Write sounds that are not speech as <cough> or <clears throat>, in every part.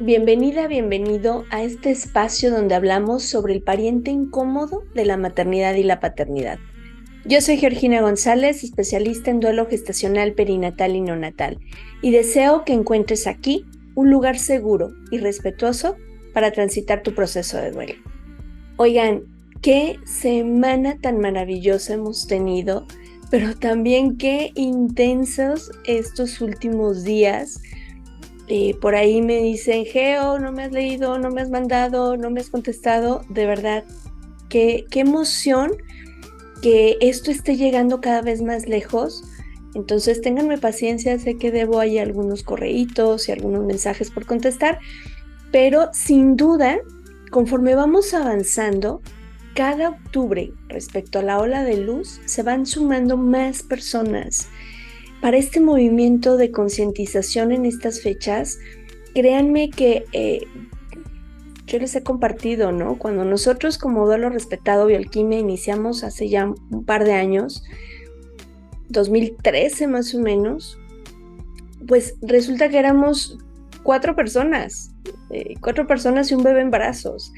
Bienvenida, bienvenido a este espacio donde hablamos sobre el pariente incómodo de la maternidad y la paternidad. Yo soy Georgina González, especialista en duelo gestacional perinatal y neonatal, y deseo que encuentres aquí un lugar seguro y respetuoso para transitar tu proceso de duelo. Oigan, qué semana tan maravillosa hemos tenido, pero también qué intensos estos últimos días por ahí me dicen, Geo, no me has leído, no me has mandado, no me has contestado. De verdad, qué, qué emoción que esto esté llegando cada vez más lejos. Entonces, ténganme paciencia, sé que debo ahí algunos correitos y algunos mensajes por contestar, pero sin duda, conforme vamos avanzando, cada octubre respecto a la ola de luz se van sumando más personas para este movimiento de concientización en estas fechas, créanme que eh, yo les he compartido, ¿no? Cuando nosotros como Duelo Respetado Bioalquimia iniciamos hace ya un par de años, 2013 más o menos, pues resulta que éramos cuatro personas, eh, cuatro personas y un bebé en brazos.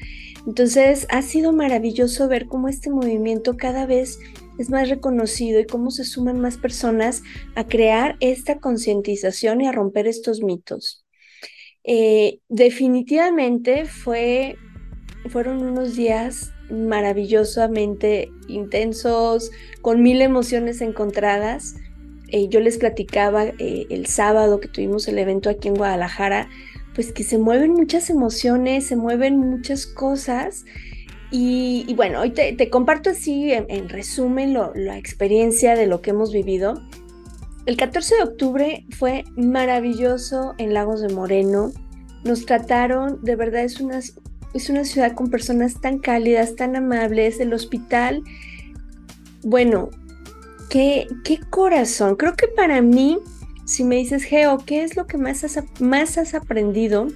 Entonces ha sido maravilloso ver cómo este movimiento cada vez es más reconocido y cómo se suman más personas a crear esta concientización y a romper estos mitos. Eh, definitivamente fue, fueron unos días maravillosamente intensos, con mil emociones encontradas. Eh, yo les platicaba eh, el sábado que tuvimos el evento aquí en Guadalajara, pues que se mueven muchas emociones, se mueven muchas cosas y, bueno, hoy te, comparto así en, resumen la experiencia de lo que hemos vivido. El 14 de octubre fue maravilloso en Lagos de Moreno. Nos trataron, de verdad es una, es una ciudad con personas tan cálidas, tan amables. El hospital, bueno, qué, qué corazón. Creo que para mí, si me dices, Geo, ¿qué es lo que más has, más has aprendido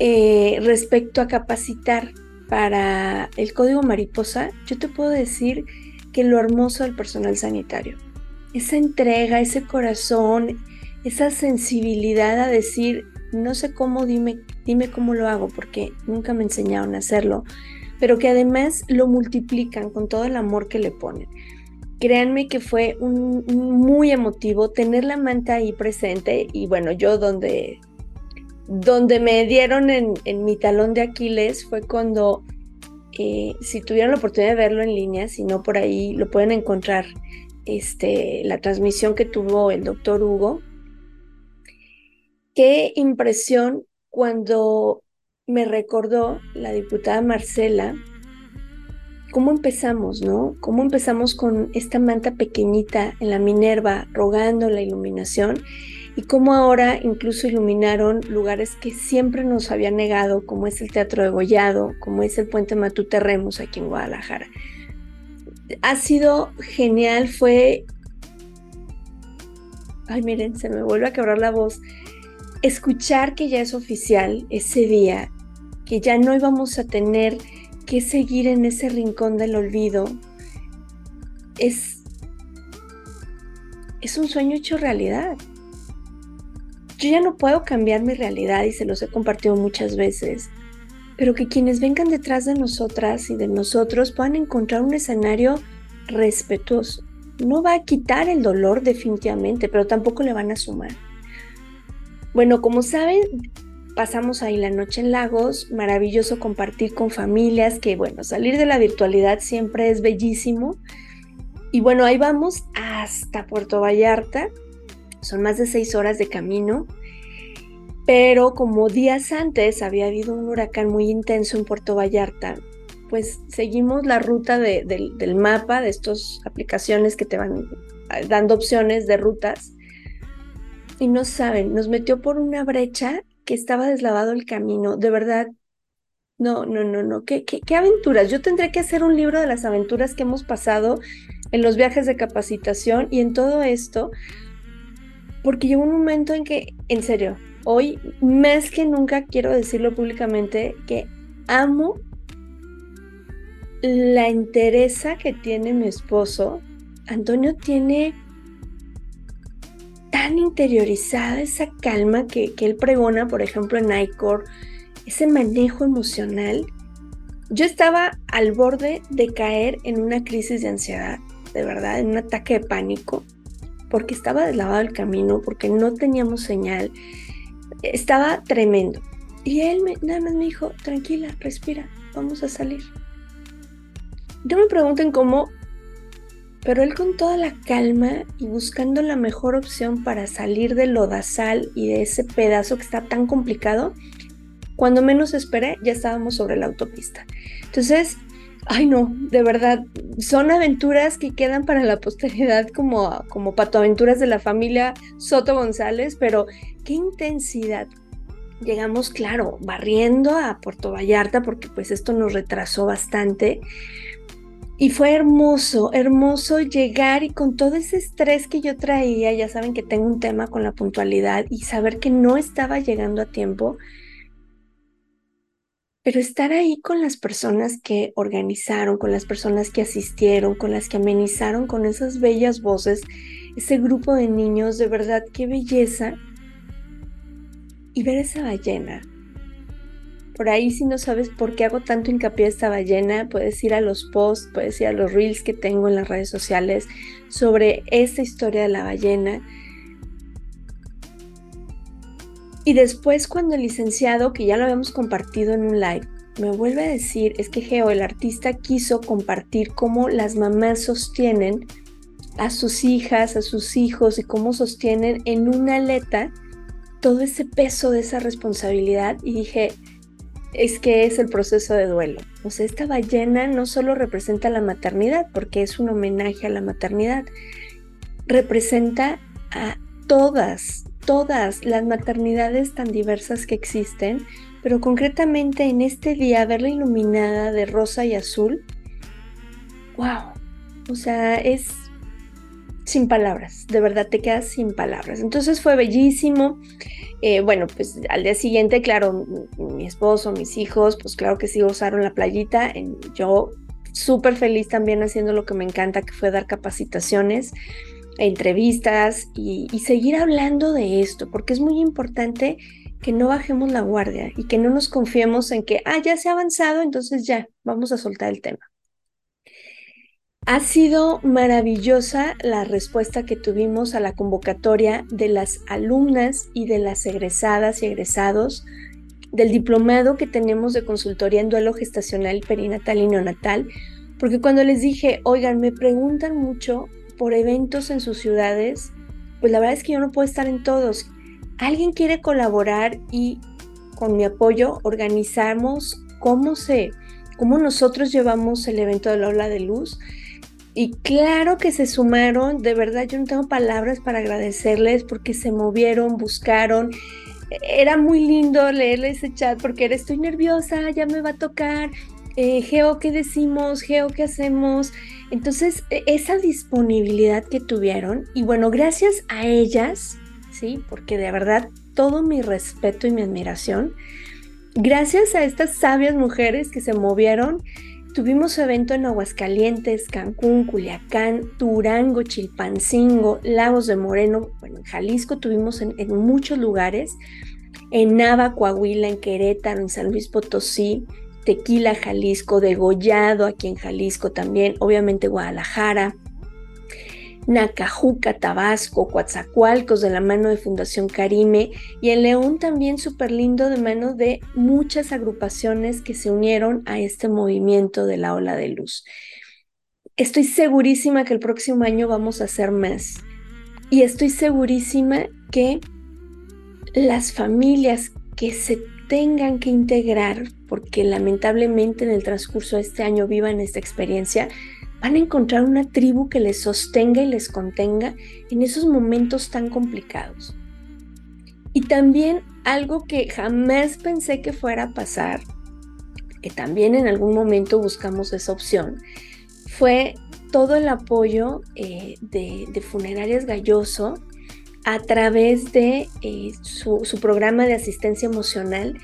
eh, respecto a capacitar? Para el código mariposa, yo te puedo decir que lo hermoso del personal sanitario, esa entrega, ese corazón, esa sensibilidad a decir, no sé cómo, dime, dime cómo lo hago, porque nunca me enseñaron a hacerlo, pero que además lo multiplican con todo el amor que le ponen. Créanme que fue muy emotivo tener la manta ahí presente y bueno, yo donde donde me dieron en, mi talón de Aquiles fue cuando, eh, si tuvieron la oportunidad de verlo en línea, si no por ahí lo pueden encontrar, este, la transmisión que tuvo el doctor Hugo. Qué impresión cuando me recordó la diputada Marcela cómo empezamos, ¿no? Cómo empezamos con esta manta pequeñita en la Minerva rogando la iluminación y cómo ahora incluso iluminaron lugares que siempre nos habían negado, como es el Teatro de Gollado, como es el Puente Matute Remus aquí en Guadalajara. Ha sido genial, fue... Ay, miren, se me vuelve a quebrar la voz. Escuchar que ya es oficial ese día, que ya no íbamos a tener que seguir en ese rincón del olvido, es, es un sueño hecho realidad yo ya no puedo cambiar mi realidad y se los he compartido muchas veces, pero que quienes vengan detrás de nosotras y de nosotros puedan encontrar un escenario respetuoso. No va a quitar el dolor definitivamente, pero tampoco le van a sumar. Bueno, como saben, pasamos ahí la noche en Lagos, maravilloso compartir con familias, que bueno, salir de la virtualidad siempre es bellísimo. Y bueno, ahí vamos hasta Puerto Vallarta, son más de seis horas de camino, pero como días antes había habido un huracán muy intenso en Puerto Vallarta, pues seguimos la ruta del mapa, de estas aplicaciones que te van dando opciones de rutas. Y no saben, nos metió por una brecha que estaba deslavado el camino. De verdad, no, no, no, no. ¿Qué, qué, qué aventuras? Yo tendré que hacer un libro de las aventuras que hemos pasado en los viajes de capacitación y en todo esto, porque llegó un momento en que, en serio, hoy más que nunca quiero decirlo públicamente, que amo la entereza que tiene mi esposo. Antonio tiene tan interiorizada esa calma que, que él pregona, por ejemplo, en ICOR, ese manejo emocional. Yo estaba al borde de caer en una crisis de ansiedad, de verdad, en un ataque de pánico, porque estaba deslavado el camino, porque no teníamos señal. Estaba tremendo. Y él me, nada más me dijo, tranquila, respira, vamos a salir. No me pregunten cómo, pero él con toda la calma y buscando la mejor opción para salir del lodazal y de ese pedazo que está tan complicado, cuando menos esperé ya estábamos sobre la autopista. Entonces, ay no, de verdad, son aventuras que quedan para la posteridad como, como patoaventuras de la familia Soto González, pero qué intensidad. Llegamos, claro, barriendo a Puerto Vallarta porque pues esto nos retrasó bastante, y fue hermoso, hermoso llegar y con todo ese estrés que yo traía, ya saben que tengo un tema con la puntualidad y saber que no estaba llegando a tiempo, pero estar ahí con las personas que organizaron, con las personas que asistieron, con las que amenizaron con esas bellas voces, ese grupo de niños, de verdad, qué belleza. Y ver esa ballena, por ahí si no sabes por qué hago tanto hincapié a esta ballena, puedes ir a los posts, puedes ir a los reels que tengo en las redes sociales sobre esta historia de la ballena. Y después cuando el licenciado, que ya lo habíamos compartido en un live, me vuelve a decir, es que Geo, el artista quiso compartir cómo las mamás sostienen a sus hijas, a sus hijos y cómo sostienen en una aleta todo ese peso de esa responsabilidad. Y dije, es que es el proceso de duelo. O sea, esta ballena no solo representa la maternidad, porque es un homenaje a la maternidad, representa a todas, todas las maternidades tan diversas que existen, pero concretamente en este día verla iluminada de rosa y azul, wow, o sea, es sin palabras, de verdad te quedas sin palabras. Entonces fue bellísimo. Eh, bueno, pues al día siguiente, claro, mi, esposo, mis hijos, pues claro que sí usaron la playita. yo súper feliz también haciendo lo que me encanta, que fue dar capacitaciones, entrevistas y, seguir hablando de esto, porque es muy importante que no bajemos la guardia y que no nos confiemos en que, ah, ya se ha avanzado, entonces ya, vamos a soltar el tema. Ha sido maravillosa la respuesta que tuvimos a la convocatoria de las alumnas y de las egresadas y egresados del diplomado que tenemos de consultoría en duelo gestacional, perinatal y neonatal, porque cuando les dije, oigan, me preguntan mucho por eventos en sus ciudades, pues la verdad es que yo no puedo estar en todos. ¿Alguien quiere colaborar y con mi apoyo organizamos cómo se, cómo nosotros llevamos el evento de la ola de luz? Y claro que se sumaron, de verdad yo no tengo palabras para agradecerles porque se movieron, buscaron. Era muy lindo leerles ese chat porque era estoy nerviosa, ya me va a tocar. Eh, Geo, ¿qué decimos? Geo, ¿qué hacemos? Entonces, e, esa disponibilidad que tuvieron, y bueno, gracias a ellas, ¿sí? Porque de verdad todo mi respeto y mi admiración, gracias a estas sabias mujeres que se movieron, Tuvimos evento en Aguascalientes, Cancún, Culiacán, Durango, Chilpancingo, Lagos de Moreno, bueno, en Jalisco tuvimos en, muchos lugares, en Nava, Coahuila, en Querétaro, en San Luis Potosí, Tequila, Jalisco, Degollado, aquí en Jalisco también, obviamente Guadalajara, Nacajuca, Tabasco, Coatzacoalcos de la mano de Fundación Carime y en León también súper lindo de mano de muchas agrupaciones que se unieron a este movimiento de la ola de luz. Estoy segurísima que el próximo año vamos a hacer más y estoy segurísima que las familias que se tengan que integrar, porque lamentablemente en el transcurso de este año vivan esta experiencia, van a encontrar una tribu que les sostenga y les contenga en esos momentos tan complicados. Y también algo que jamás pensé que fuera a pasar, que también en algún momento buscamos esa opción, fue todo el apoyo eh, de, Funerarias Galloso a través de eh, su programa de asistencia emocional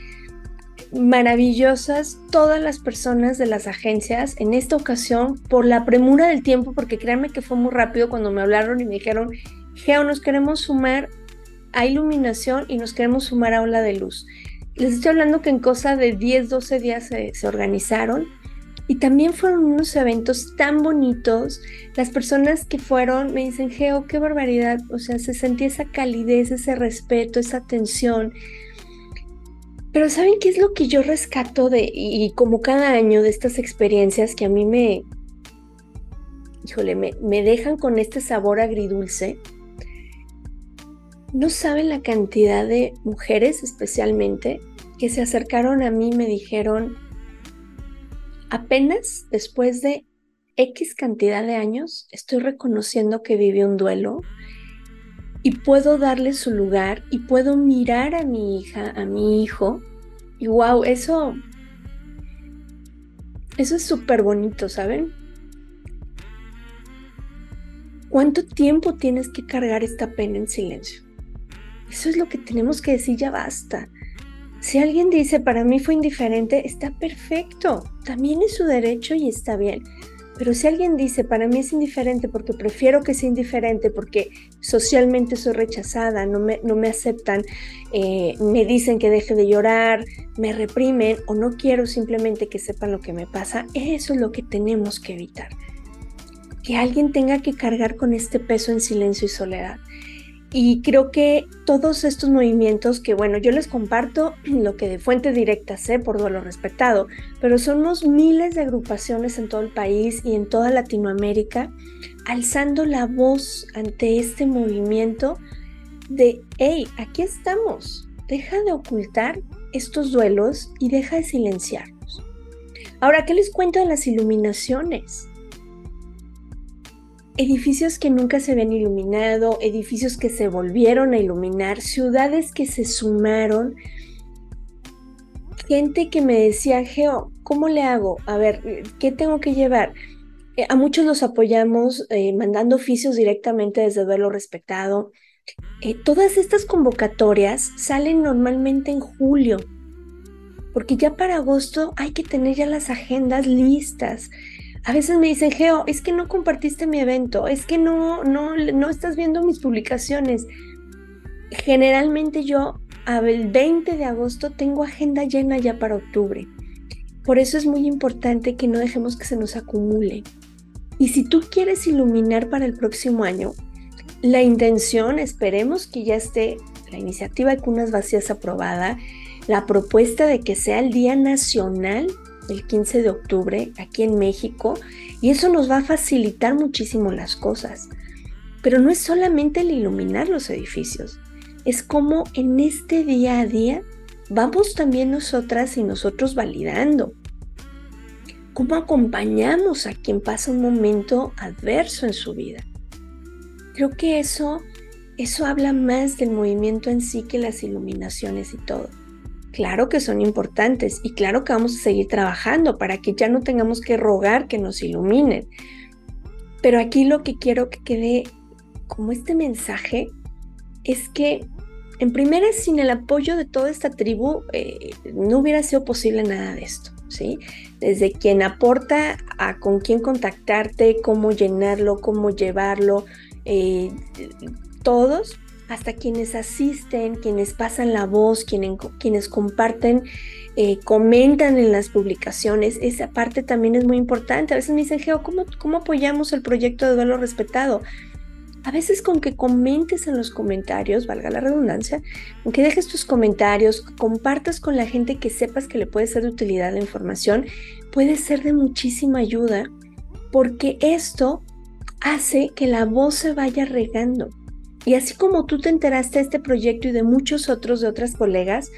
maravillosas todas las personas de las agencias en esta ocasión por la premura del tiempo, porque créanme que fue muy rápido cuando me hablaron y me dijeron, Geo, nos queremos sumar a iluminación y nos queremos sumar a ola de luz. Les estoy hablando que en cosa de 10, 12 días se, se organizaron y también fueron unos eventos tan bonitos. Las personas que fueron me dicen, Geo, qué barbaridad. O sea, se sentía esa calidez, ese respeto, esa atención. Pero ¿saben qué es lo que yo rescato de, y como cada año, de estas experiencias que a mí me, híjole, me, me dejan con este sabor agridulce? No saben la cantidad de mujeres especialmente que se acercaron a mí y me dijeron, apenas después de X cantidad de años, estoy reconociendo que viví un duelo y puedo darle su lugar y puedo mirar a mi hija, a mi hijo. Y wow, eso, eso es súper bonito, ¿saben? ¿Cuánto tiempo tienes que cargar esta pena en silencio? Eso es lo que tenemos que decir, ya basta. Si alguien dice, para mí fue indiferente, está perfecto. También es su derecho y está bien. Pero si alguien dice, para mí es indiferente porque prefiero que sea indiferente, porque socialmente soy rechazada, no me, no me aceptan, eh, me dicen que deje de llorar, me reprimen o no quiero simplemente que sepan lo que me pasa, eso es lo que tenemos que evitar. Que alguien tenga que cargar con este peso en silencio y soledad. Y creo que todos estos movimientos que, bueno, yo les comparto <clears throat> lo que de fuente directa sé por duelo respetado, pero somos miles de agrupaciones en todo el país y en toda Latinoamérica alzando la voz ante este movimiento de, hey, aquí estamos, deja de ocultar estos duelos y deja de silenciarnos. Ahora, ¿qué les cuento de las iluminaciones? Edificios que nunca se habían iluminado, edificios que se volvieron a iluminar, ciudades que se sumaron, gente que me decía, Geo, ¿cómo le hago? A ver, ¿qué tengo que llevar? Eh, a muchos los apoyamos eh, mandando oficios directamente desde Duelo Respetado. Eh, todas estas convocatorias salen normalmente en julio, porque ya para agosto hay que tener ya las agendas listas. A veces me dicen, Geo, es que no compartiste mi evento, es que no, no, no estás viendo mis publicaciones. Generalmente yo el 20 de agosto tengo agenda llena ya para octubre. Por eso es muy importante que no dejemos que se nos acumule. Y si tú quieres iluminar para el próximo año, la intención, esperemos que ya esté la iniciativa de cunas vacías aprobada, la propuesta de que sea el Día Nacional el 15 de octubre aquí en México y eso nos va a facilitar muchísimo las cosas. Pero no es solamente el iluminar los edificios, es como en este día a día vamos también nosotras y nosotros validando. ¿Cómo acompañamos a quien pasa un momento adverso en su vida? Creo que eso, eso habla más del movimiento en sí que las iluminaciones y todo. Claro que son importantes y claro que vamos a seguir trabajando para que ya no tengamos que rogar que nos iluminen. Pero aquí lo que quiero que quede como este mensaje es que en primera, sin el apoyo de toda esta tribu, eh, no hubiera sido posible nada de esto, ¿sí? Desde quien aporta a con quién contactarte, cómo llenarlo, cómo llevarlo, eh, todos hasta quienes asisten, quienes pasan la voz, quienes, quienes comparten, eh, comentan en las publicaciones. Esa parte también es muy importante. A veces me dicen, Geo, ¿cómo, ¿cómo apoyamos el proyecto de duelo respetado? A veces con que comentes en los comentarios, valga la redundancia, con que dejes tus comentarios, compartas con la gente que sepas que le puede ser de utilidad la información, puede ser de muchísima ayuda porque esto hace que la voz se vaya regando. Y así como tú te enteraste de este proyecto y de muchos otros de otras colegas,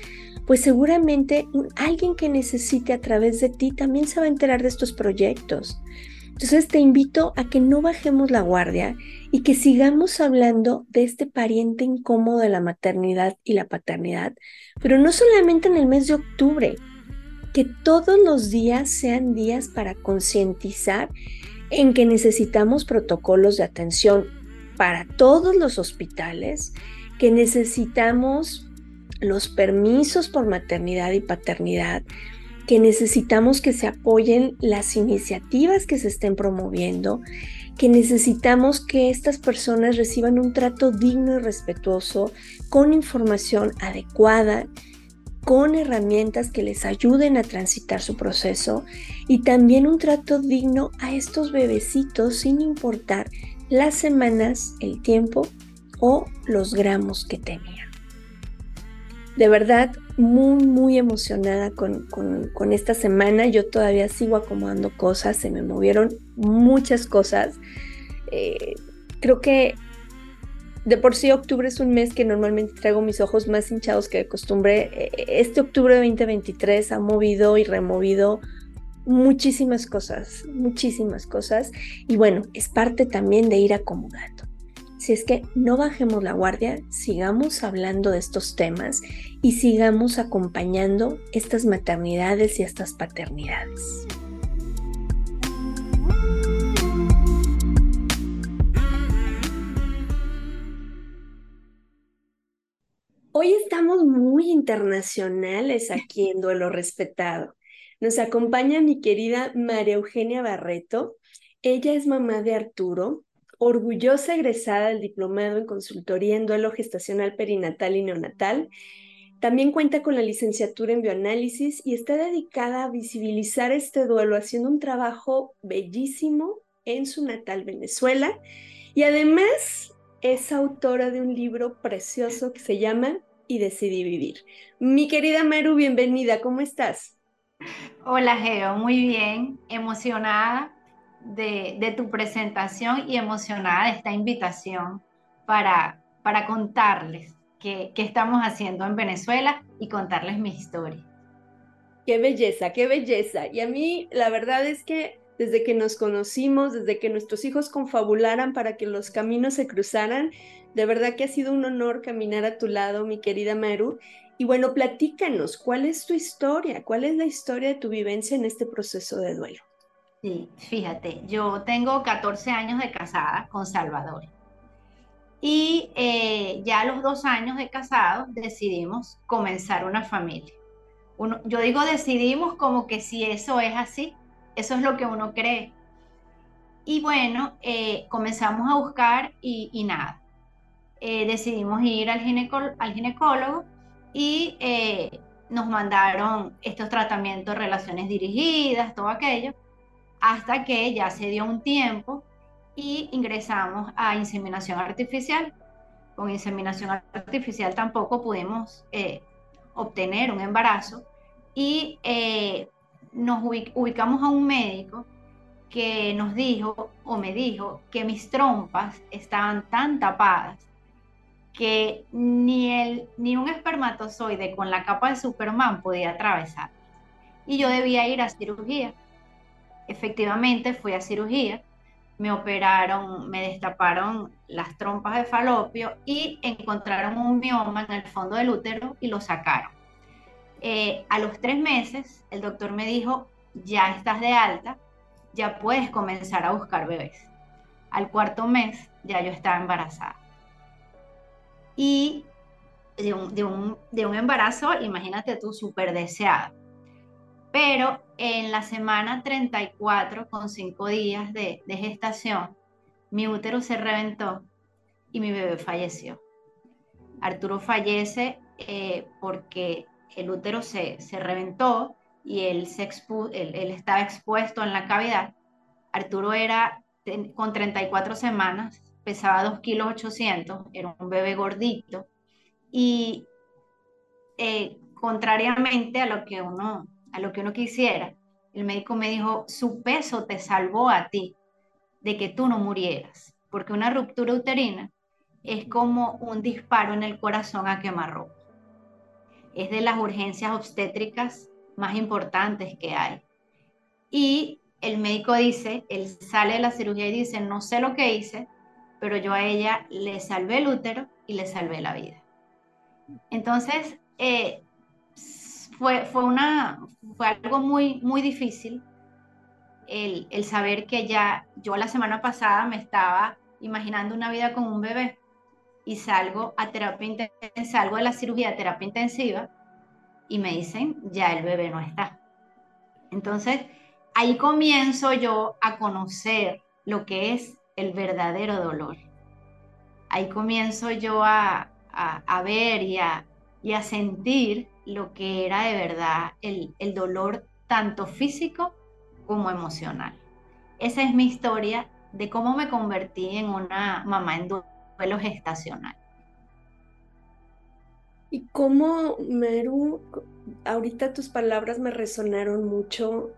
pues seguramente alguien que necesite a través de ti también se va a enterar de estos proyectos. Entonces te invito a que no bajemos la guardia y que sigamos hablando de este pariente incómodo de la maternidad y la paternidad, pero no solamente en el mes de octubre, que todos los días sean días para concientizar en que necesitamos protocolos de atención para todos los hospitales que necesitamos los permisos por maternidad y paternidad, que necesitamos que se apoyen las iniciativas que se estén promoviendo, que necesitamos que estas personas reciban un trato digno y respetuoso, con información adecuada, con herramientas que les ayuden a transitar su proceso y también un trato digno a estos bebecitos sin importar las semanas, el tiempo o los gramos que tenían. De verdad, muy, muy emocionada con, esta semana. Yo todavía sigo acomodando cosas, se me movieron muchas cosas. Eh, creo que de por sí octubre es un mes que normalmente traigo mis ojos más hinchados que de costumbre. Eh, este octubre de 2023 ha movido y removido muchísimas cosas, muchísimas cosas. Y bueno, es parte también de ir acomodando. Si es que no bajemos la guardia, sigamos hablando de estos temas y sigamos acompañando estas maternidades y estas paternidades. Hoy estamos muy internacionales aquí en Duelo Respetado. Nos acompaña mi querida María Eugenia Barreto. Ella es mamá de Arturo, orgullosa egresada del diplomado en consultoría en duelo gestacional perinatal y neonatal. También cuenta con la licenciatura en bioanálisis y está dedicada a visibilizar este duelo, haciendo un trabajo bellísimo en su natal Venezuela. Y además es autora de un libro precioso que se llama Y decidí vivir. Mi querida Maru, bienvenida, ¿cómo estás? Hola Geo, muy bien, emocionada de, tu presentación y emocionada de esta invitación para, para contarles qué, qué estamos haciendo en Venezuela y contarles mi historia. Qué belleza, qué belleza. Y a mí la verdad es que desde que nos conocimos, desde que nuestros hijos confabularan para que los caminos se cruzaran. De verdad que ha sido un honor caminar a tu lado, mi querida Maru. Y bueno, platícanos, ¿cuál es tu historia? ¿Cuál es la historia de tu vivencia en este proceso de duelo? Sí, fíjate, yo tengo 14 años de casada con Salvador. Y eh, ya a los dos años de casado decidimos comenzar una familia. yo digo decidimos como que si eso es así, eso es lo que uno cree. Y bueno, eh, comenzamos a buscar y, nada. Eh, decidimos ir al, al ginecólogo y eh, nos mandaron estos tratamientos, relaciones dirigidas, todo aquello, hasta que ya se dio un tiempo y ingresamos a inseminación artificial. Con inseminación artificial tampoco pudimos obtener un embarazo y nos ubicamos a un médico que nos dijo o me dijo que mis trompas estaban tan tapadas que ni, el, ni un espermatozoide con la capa de Superman podía atravesar. Y yo debía ir a cirugía. Efectivamente fui a cirugía, me operaron, me destaparon las trompas de falopio y encontraron un mioma en el fondo del útero y lo sacaron. Eh, a los tres meses, el doctor me dijo, ya estás de alta, ya puedes comenzar a buscar bebés. Al cuarto mes, ya yo estaba embarazada. Y de un, embarazo, imagínate tú, súper deseado. Pero en la semana 34, con cinco días de, gestación, mi útero se reventó y mi bebé falleció. Arturo fallece eh, porque el útero se, reventó y él, se él, estaba expuesto en la cavidad. Arturo era con 34 semanas, pesaba 2 kilos 800, era un bebé gordito y eh, contrariamente a lo, que uno, a lo que uno quisiera, el médico me dijo, su peso te salvó a ti de que tú no murieras, porque una ruptura uterina es como un disparo en el corazón a quemarropa es de las urgencias obstétricas más importantes que hay. Y el médico dice, él sale de la cirugía y dice, no sé lo que hice, pero yo a ella le salvé el útero y le salvé la vida. Entonces, eh, fue, fue, una, fue algo muy, muy difícil el, el saber que ya yo la semana pasada me estaba imaginando una vida con un bebé y salgo a terapia salgo de la cirugía a terapia intensiva y me dicen, ya el bebé no está. Entonces, ahí comienzo yo a conocer lo que es el verdadero dolor. Ahí comienzo yo a, ver y a, y a, sentir lo que era de verdad el, el dolor tanto físico como emocional. Esa es mi historia de cómo me convertí en una mamá en duelo gestacional. Y cómo, Meru, ahorita tus palabras me resonaron mucho.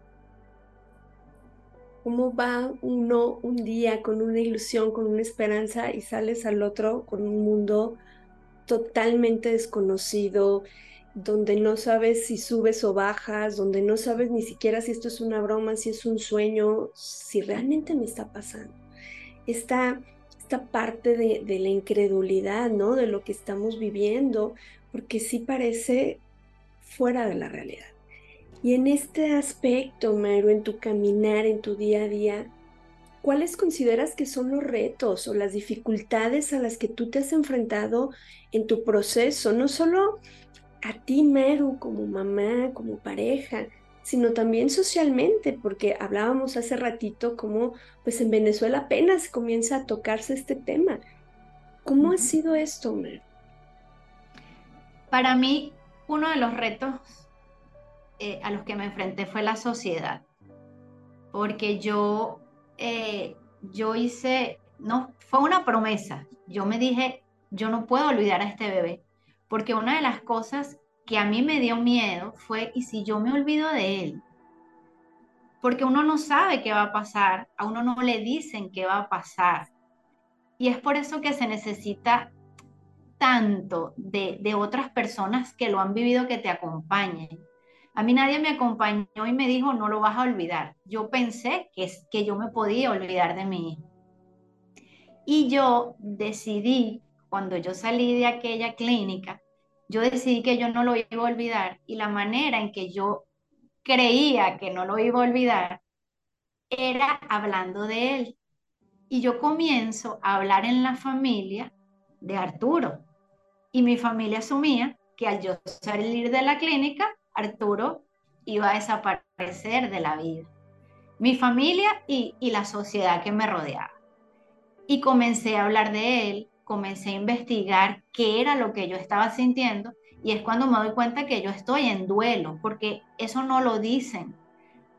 ¿Cómo va uno un día con una ilusión, con una esperanza y sales al otro con un mundo totalmente desconocido, donde no sabes si subes o bajas, donde no sabes ni siquiera si esto es una broma, si es un sueño, si realmente me está pasando? Esta, esta parte de, de la incredulidad, ¿no? De lo que estamos viviendo, porque sí parece fuera de la realidad. Y en este aspecto, Maru, en tu caminar, en tu día a día, ¿cuáles consideras que son los retos o las dificultades a las que tú te has enfrentado en tu proceso? No solo a ti, Meru, como mamá, como pareja, sino también socialmente, porque hablábamos hace ratito como pues en Venezuela apenas comienza a tocarse este tema. ¿Cómo ha sido esto, Meru? Para mí, uno de los retos eh, a los que me enfrenté fue la sociedad, porque yo, eh, yo hice, no, fue una promesa. Yo me dije, yo no puedo olvidar a este bebé, porque una de las cosas que a mí me dio miedo fue, ¿y si yo me olvido de él? Porque uno no sabe qué va a pasar, a uno no le dicen qué va a pasar. Y es por eso que se necesita tanto de, otras personas que lo han vivido que te acompañen. A mí nadie me acompañó y me dijo, no lo vas a olvidar. Yo pensé que, que yo me podía olvidar de mí. Y yo decidí, cuando yo salí de aquella clínica, yo decidí que yo no lo iba a olvidar y la manera en que yo creía que no lo iba a olvidar era hablando de él. Y yo comienzo a hablar en la familia de Arturo. Y mi familia asumía que al yo salir de la clínica, Arturo iba a desaparecer de la vida. Mi familia y, la sociedad que me rodeaba. Y comencé a hablar de él, comencé a investigar qué era lo que yo estaba sintiendo y es cuando me doy cuenta que yo estoy en duelo, porque eso no lo dicen.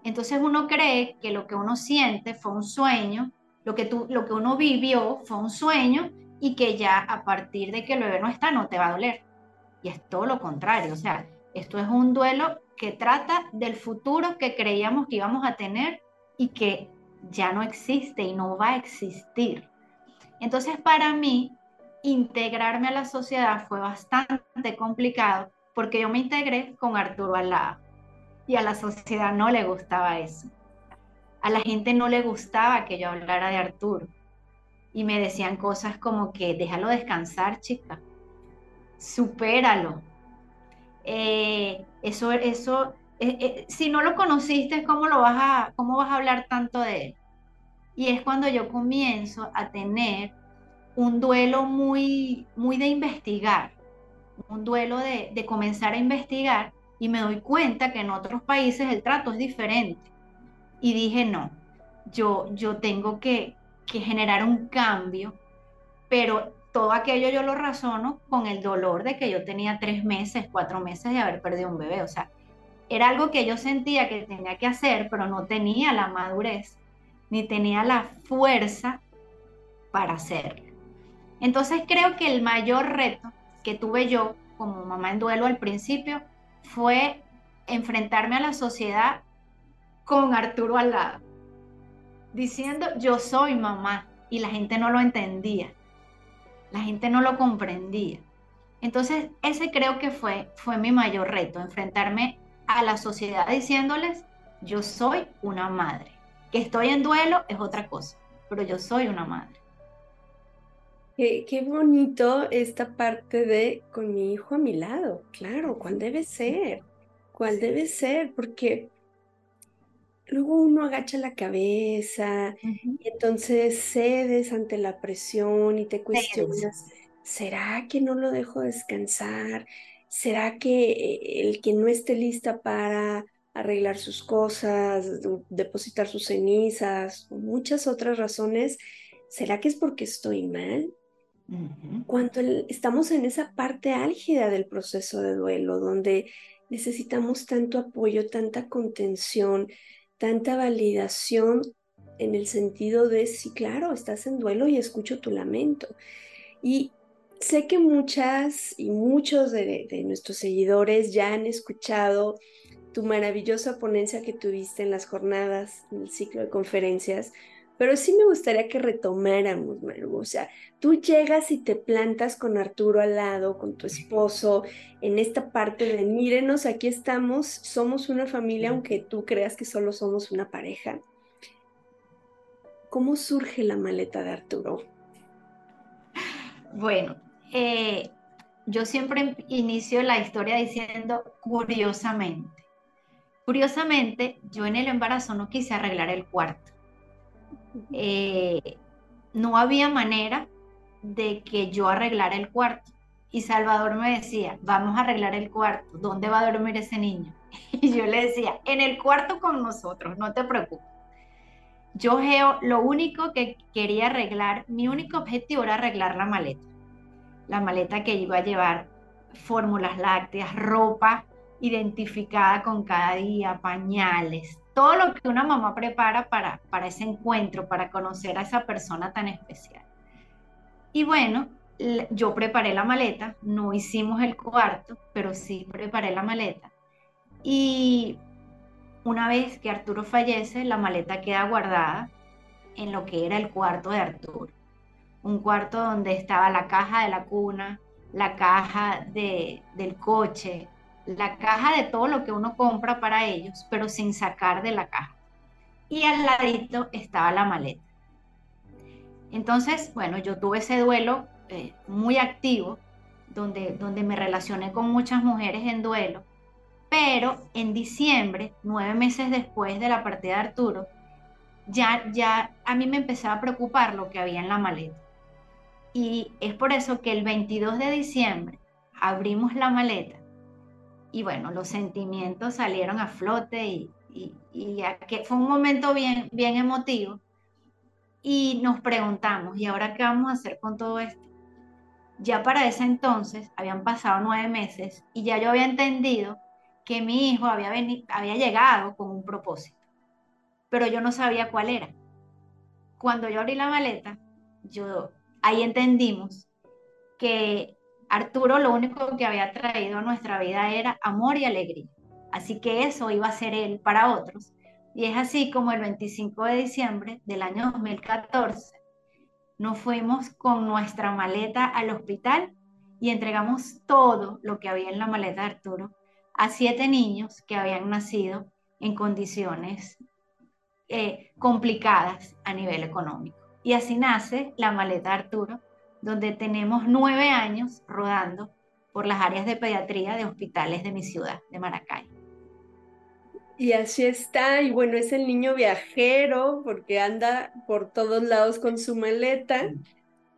Entonces uno cree que lo que uno siente fue un sueño, lo que, tú, lo que uno vivió fue un sueño y que ya a partir de que el bebé no está no te va a doler. Y es todo lo contrario, o sea, esto es un duelo que trata del futuro que creíamos que íbamos a tener y que ya no existe y no va a existir. Entonces, para mí, integrarme a la sociedad fue bastante complicado porque yo me integré con Arturo al lado y a la sociedad no le gustaba eso. A la gente no le gustaba que yo hablara de Arturo y me decían cosas como que déjalo descansar, chica, supéralo. Eh, eso, eso, eh, eh, si no lo conociste, ¿cómo, lo vas a, ¿cómo vas a hablar tanto de él? Y es cuando yo comienzo a tener un duelo muy, muy de investigar, un duelo de, de comenzar a investigar y me doy cuenta que en otros países el trato es diferente. Y dije, no, yo, yo tengo que, que generar un cambio, pero todo aquello yo lo razono con el dolor de que yo tenía tres meses, cuatro meses de haber perdido un bebé. O sea, era algo que yo sentía que tenía que hacer, pero no tenía la madurez, ni tenía la fuerza para hacerlo. Entonces creo que el mayor reto que tuve yo como mamá en duelo al principio fue enfrentarme a la sociedad con Arturo al lado diciendo yo soy mamá y la gente no lo entendía, la gente no lo comprendía. Entonces ese creo que fue, fue mi mayor reto, enfrentarme a la sociedad diciéndoles yo soy una madre, que estoy en duelo es otra cosa, pero yo soy una madre. Qué, qué, bonito esta parte de con mi hijo a mi lado, claro, ¿cuál debe ser? ¿Cuál debe ser? Porque luego uno agacha la cabeza y entonces cedes ante la presión y te cuestionas, ¿será que no lo dejo descansar? ¿Será que el que no esté lista para arreglar sus cosas, depositar sus cenizas, muchas otras razones, ¿será que es porque estoy mal? Cuando estamos en esa parte álgida del proceso de duelo, donde necesitamos tanto apoyo, tanta contención, tanta validación en el sentido de, sí, claro, estás en duelo y escucho tu lamento. Y sé que muchas y muchos de, de nuestros seguidores ya han escuchado tu maravillosa ponencia que tuviste en las jornadas, en el ciclo de conferencias, pero sí me gustaría que retomáramos, Maru. O sea, tú llegas y te plantas con Arturo al lado, con tu esposo, en esta parte de mírenos, aquí estamos, somos una familia, aunque tú creas que solo somos una pareja. ¿Cómo surge la maleta de Arturo? Bueno, eh, yo siempre inicio la historia diciendo curiosamente. Curiosamente, yo en el embarazo no quise arreglar el cuarto eh, no había manera de que yo arreglara el cuarto. Y Salvador me decía, vamos a arreglar el cuarto, ¿dónde va a dormir ese niño? <laughs> Y yo le decía, en el cuarto con nosotros, no te preocupes. Yo, Geo, lo único que quería arreglar, mi único objetivo era arreglar la maleta. La maleta que iba a llevar fórmulas lácteas, ropa identificada con cada día, pañales, todo lo que una mamá prepara para, para ese encuentro, para conocer a esa persona tan especial. Y bueno, yo preparé la maleta, no hicimos el cuarto, pero sí preparé la maleta. Y una vez que Arturo fallece, la maleta queda guardada en lo que era el cuarto de Arturo. Un cuarto donde estaba la caja de la cuna, la caja de, del coche, la caja de todo lo que uno compra para ellos, pero sin sacar de la caja. Y al ladito estaba la maleta. Entonces, bueno, yo tuve ese duelo eh, muy activo, donde, donde me relacioné con muchas mujeres en duelo, pero en diciembre, nueve meses después de la partida de Arturo, ya, ya a mí me empezaba a preocupar lo que había en la maleta. Y es por eso que el 22 de diciembre abrimos la maleta y bueno, los sentimientos salieron a flote y, y, que fue un momento bien, bien emotivo. Y nos preguntamos, ¿y ahora qué vamos a hacer con todo esto? Ya para ese entonces habían pasado nueve meses y ya yo había entendido que mi hijo había, había llegado con un propósito, pero yo no sabía cuál era. Cuando yo abrí la maleta, yo ahí entendimos que Arturo lo único que había traído a nuestra vida era amor y alegría. Así que eso iba a ser él para otros. Y es así como el 25 de diciembre del año 2014 nos fuimos con nuestra maleta al hospital y entregamos todo lo que había en la maleta de Arturo a siete niños que habían nacido en condiciones eh, complicadas a nivel económico. Y así nace la maleta de Arturo, donde tenemos nueve años rodando por las áreas de pediatría de hospitales de mi ciudad, de Maracay. Y así está, y bueno, es el niño viajero porque anda por todos lados con su maleta,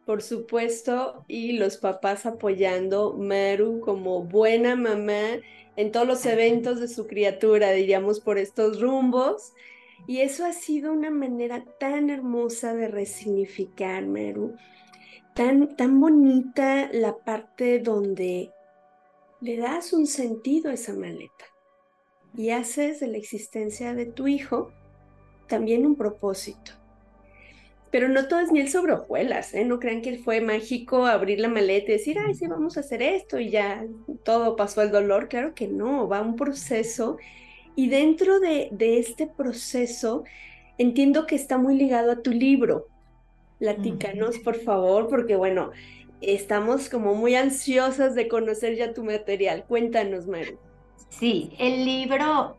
por supuesto, y los papás apoyando Maru como buena mamá en todos los eventos de su criatura, diríamos, por estos rumbos. Y eso ha sido una manera tan hermosa de resignificar, Maru, tan, bonita la parte donde le das un sentido a esa maleta y haces de la existencia de tu hijo también un propósito. Pero no todo es miel sobre hojuelas, ¿eh? No crean que fue mágico abrir la maleta y decir, ay, sí, vamos a hacer esto y ya todo pasó el dolor. Claro que no, va un proceso. Y dentro de, de este proceso, entiendo que está muy ligado a tu libro, Platícanos, por favor, porque bueno, estamos como muy ansiosas de conocer ya tu material. Cuéntanos, Mari. Sí, el libro,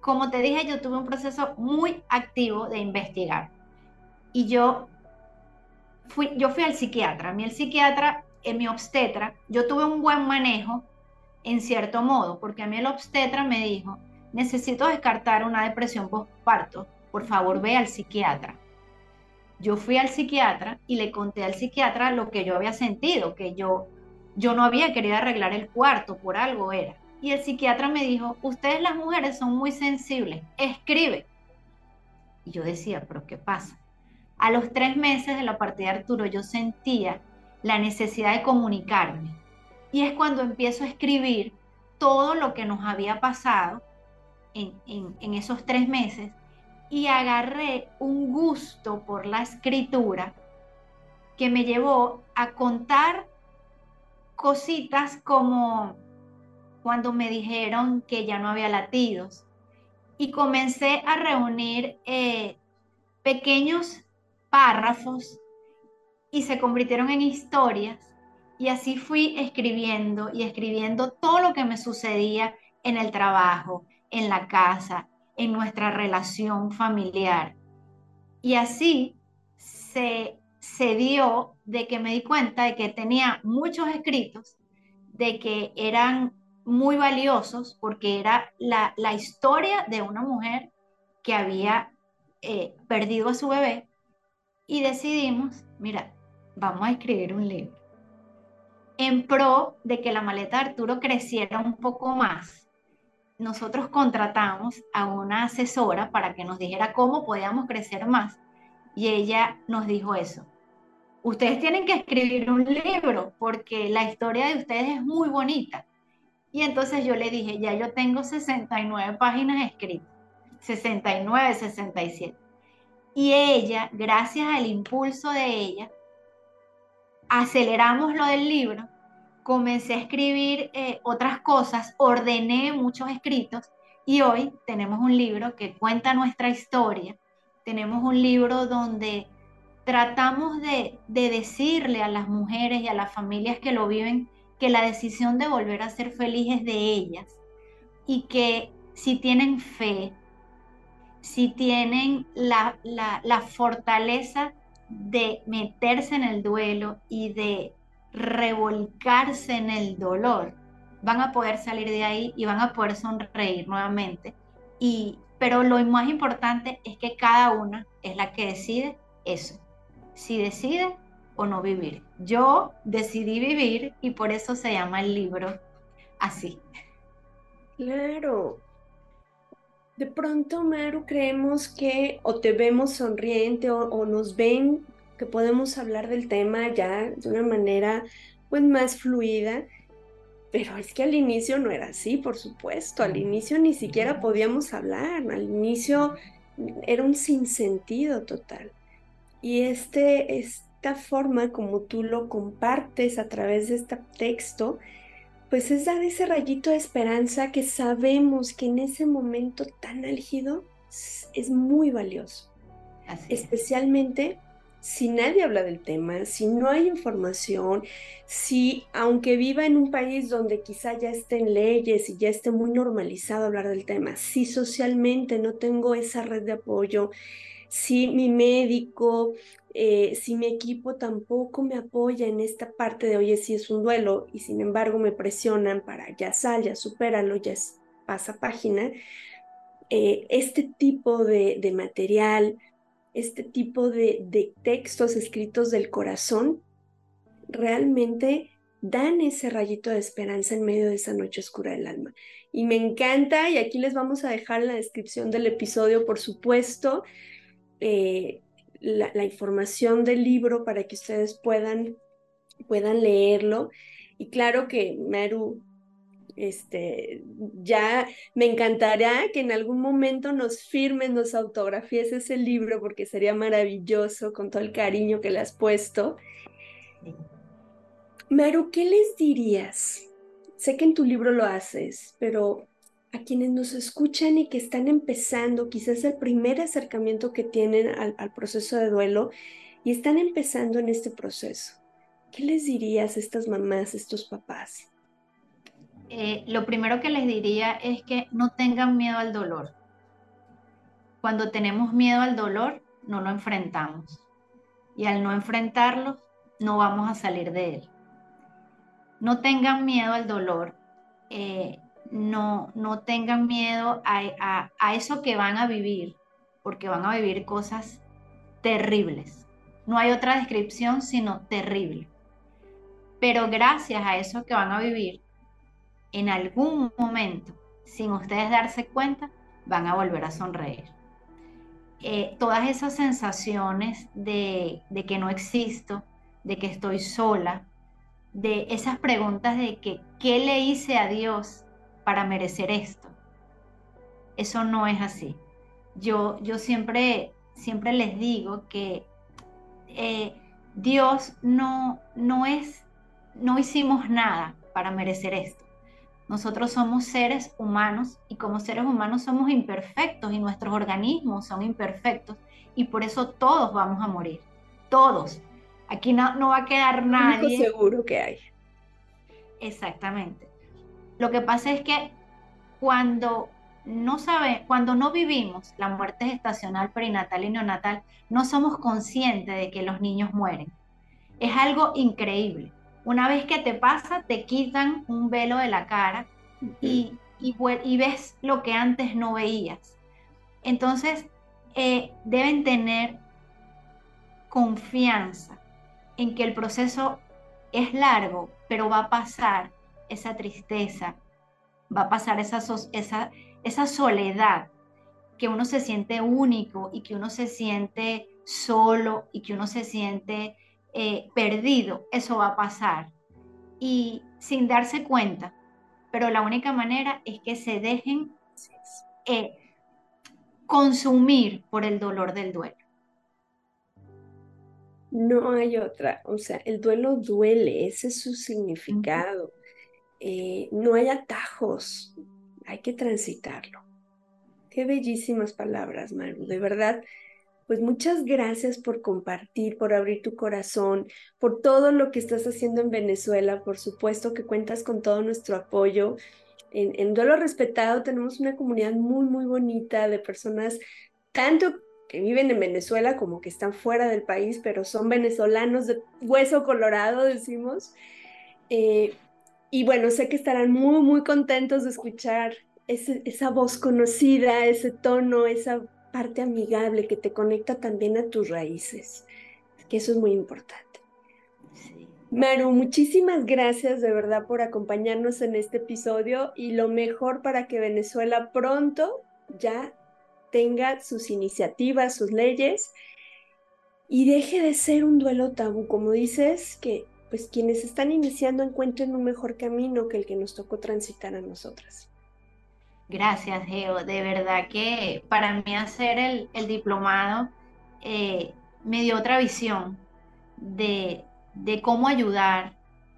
como te dije, yo tuve un proceso muy activo de investigar. Y yo fui, yo fui al psiquiatra. A mí el psiquiatra, en mi obstetra, yo tuve un buen manejo en cierto modo, porque a mí el obstetra me dijo, necesito descartar una depresión postparto, por favor ve al psiquiatra yo fui al psiquiatra y le conté al psiquiatra lo que yo había sentido, que yo, yo no había querido arreglar el cuarto, por algo era. Y el psiquiatra me dijo, ustedes las mujeres son muy sensibles, escribe. Y yo decía, pero ¿qué pasa? A los tres meses de la partida de Arturo yo sentía la necesidad de comunicarme. Y es cuando empiezo a escribir todo lo que nos había pasado en, en esos tres meses y agarré un gusto por la escritura que me llevó a contar cositas como cuando me dijeron que ya no había latidos. Y comencé a reunir eh, pequeños párrafos y se convirtieron en historias. Y así fui escribiendo y escribiendo todo lo que me sucedía en el trabajo, en la casa, en nuestra relación familiar. Y así se, se dio de que me di cuenta de que tenía muchos escritos, de que eran muy valiosos porque era la, historia de una mujer que había eh, perdido a su bebé y decidimos, mira, vamos a escribir un libro en pro de que la maleta de Arturo creciera un poco más. Nosotros contratamos a una asesora para que nos dijera cómo podíamos crecer más y ella nos dijo eso. Ustedes tienen que escribir un libro porque la historia de ustedes es muy bonita y entonces yo le dije, ya yo tengo 69 páginas escritas, 69, 67. Y ella, gracias al impulso de ella, aceleramos lo del libro, comencé a escribir eh, otras cosas, ordené muchos escritos y hoy tenemos un libro que cuenta nuestra historia, tenemos un libro donde tratamos de, de decirle a las mujeres y a las familias que lo viven que la decisión de volver a ser feliz es de ellas y que si tienen fe, si tienen la, fortaleza de meterse en el duelo y de revolcarse en el dolor, van a poder salir de ahí y van a poder sonreír nuevamente. Y, pero lo más importante es que cada una es la que decide eso. Si decide o no vivir. Yo decidí vivir y por eso se llama el libro así. Claro. De pronto, Maru, creemos que o te vemos sonriente o, nos ven que podemos hablar del tema ya de una manera pues más fluida, pero es que al inicio no era así, por supuesto, al inicio ni siquiera podíamos hablar, al inicio era un sinsentido total. Y este, esta forma como tú lo compartes a través de este texto, pues es dar ese rayito de esperanza que sabemos que en ese momento tan álgido es muy valioso. Especialmente si nadie habla del tema, si no hay información, si aunque viva en un país donde quizá ya estén leyes y ya esté muy normalizado hablar del tema, si socialmente no tengo esa red de apoyo, si mi médico eh, si mi equipo tampoco me apoya en esta parte de, oye, sí es un duelo, y sin embargo me presionan para ya sal, ya supéralo, ya pasa página, eh, este tipo de, material, este tipo de, de textos escritos del corazón, realmente dan ese rayito de esperanza en medio de esa noche oscura del alma. Y me encanta, y aquí les vamos a dejar en la descripción del episodio, por supuesto, eh, la, información del libro para que ustedes puedan, puedan leerlo. Y claro que Meru, este, ya me encantará que en algún momento nos firmen, nos autografíes ese libro porque sería maravilloso con todo el cariño que le has puesto. Meru, ¿qué les dirías? Sé que en tu libro lo haces, pero a quienes nos escuchan y que están empezando, quizás el primer acercamiento que tienen al, proceso de duelo y están empezando en este proceso. ¿Qué les dirías a estas mamás, a estos papás? Eh, lo primero que les diría es que no tengan miedo al dolor. Cuando tenemos miedo al dolor, no lo enfrentamos. Y al no enfrentarlo, no vamos a salir de él. No tengan miedo al dolor. Eh, no, no tengan miedo a, eso que van a vivir, porque van a vivir cosas terribles. No hay otra descripción sino terrible. Pero gracias a eso que van a vivir, en algún momento, sin ustedes darse cuenta, van a volver a sonreír. eh, todas esas sensaciones de, que no existo, de que estoy sola, de esas preguntas de que, ¿qué le hice a Dios para merecer esto? Eso no es así. Yo, yo siempre, siempre les digo que eh, Dios no, no es, no hicimos nada para merecer esto. Nosotros somos seres humanos y como seres humanos somos imperfectos y nuestros organismos son imperfectos y por eso todos vamos a morir. Todos. Aquí no, no va a quedar nadie. seguro que hay. Exactamente. Lo que pasa es que cuando no sabe, cuando no vivimos la muerte gestacional, perinatal y neonatal, no somos conscientes de que los niños mueren. Es algo increíble. Una vez que te pasa, te quitan un velo de la cara y, y, ves lo que antes no veías. Entonces, eh, deben tener confianza en que el proceso es largo, pero va a pasar esa tristeza, va a pasar esa, esa, esa soledad, que uno se siente único y que uno se siente solo y que uno se siente eh, perdido, eso va a pasar. Y sin darse cuenta, pero la única manera es que se dejen eh, consumir por el dolor del duelo. No hay otra, o sea, el duelo duele, ese es su significado. Eh, no hay atajos, hay que transitarlo. Qué bellísimas palabras, Maru, de verdad. Pues muchas gracias por compartir, por abrir tu corazón, por todo lo que estás haciendo en Venezuela. Por supuesto que cuentas con todo nuestro apoyo. En, en Duelo Respetado tenemos una comunidad muy, muy bonita de personas, tanto que viven en Venezuela como que están fuera del país, pero son venezolanos de hueso colorado, decimos. Eh, y bueno, sé que estarán muy, muy contentos de escuchar esa voz conocida, ese tono, esa parte amigable que te conecta también a tus raíces, que eso es muy importante. Maru, muchísimas gracias de verdad por acompañarnos en este episodio y lo mejor para que Venezuela pronto ya tenga sus iniciativas, sus leyes y deje de ser un duelo tabú, como dices, que pues quienes están iniciando encuentren un mejor camino que el que nos tocó transitar a nosotras. Gracias, Geo. De verdad que para mí hacer el, diplomado eh, me dio otra visión de, de cómo ayudar,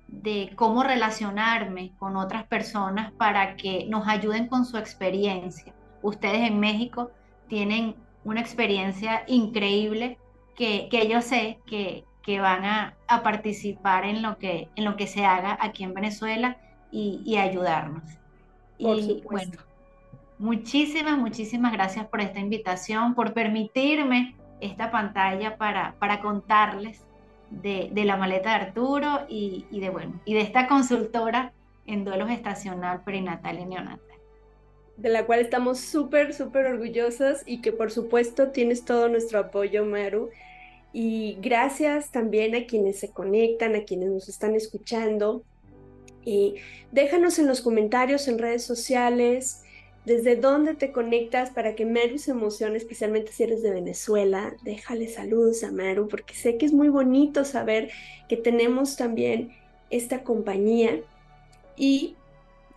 de cómo relacionarme con otras personas para que nos ayuden con su experiencia. Ustedes en México tienen una experiencia increíble que, que yo sé que, que van a, participar en lo, que, en lo que se haga aquí en Venezuela y, ayudarnos. y bueno, muchísimas, muchísimas gracias por esta invitación, por permitirme esta pantalla para, para contarles de, la maleta de Arturo y, y, de, bueno, y de esta consultora en duelos estacional, perinatal y neonatal. De la cual estamos súper, súper orgullosas y que por supuesto tienes todo nuestro apoyo, Maru. Y gracias también a quienes se conectan, a quienes nos están escuchando. Y déjanos en los comentarios en redes sociales desde dónde te conectas para que Maru se emocione, especialmente si eres de Venezuela. Déjale saludos a Maru porque sé que es muy bonito saber que tenemos también esta compañía. Y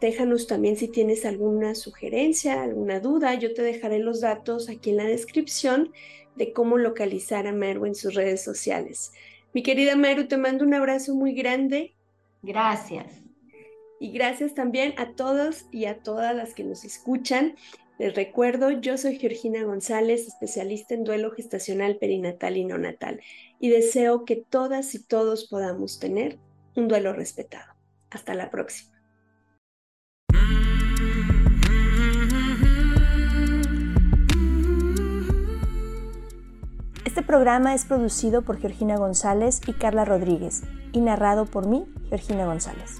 déjanos también si tienes alguna sugerencia, alguna duda. Yo te dejaré los datos aquí en la descripción de cómo localizar a Meru en sus redes sociales. Mi querida Meru, te mando un abrazo muy grande. Gracias. Y gracias también a todos y a todas las que nos escuchan. Les recuerdo, yo soy Georgina González, especialista en duelo gestacional perinatal y neonatal, y deseo que todas y todos podamos tener un duelo respetado. Hasta la próxima. Este programa es producido por Georgina González y Carla Rodríguez y narrado por mí, Georgina González.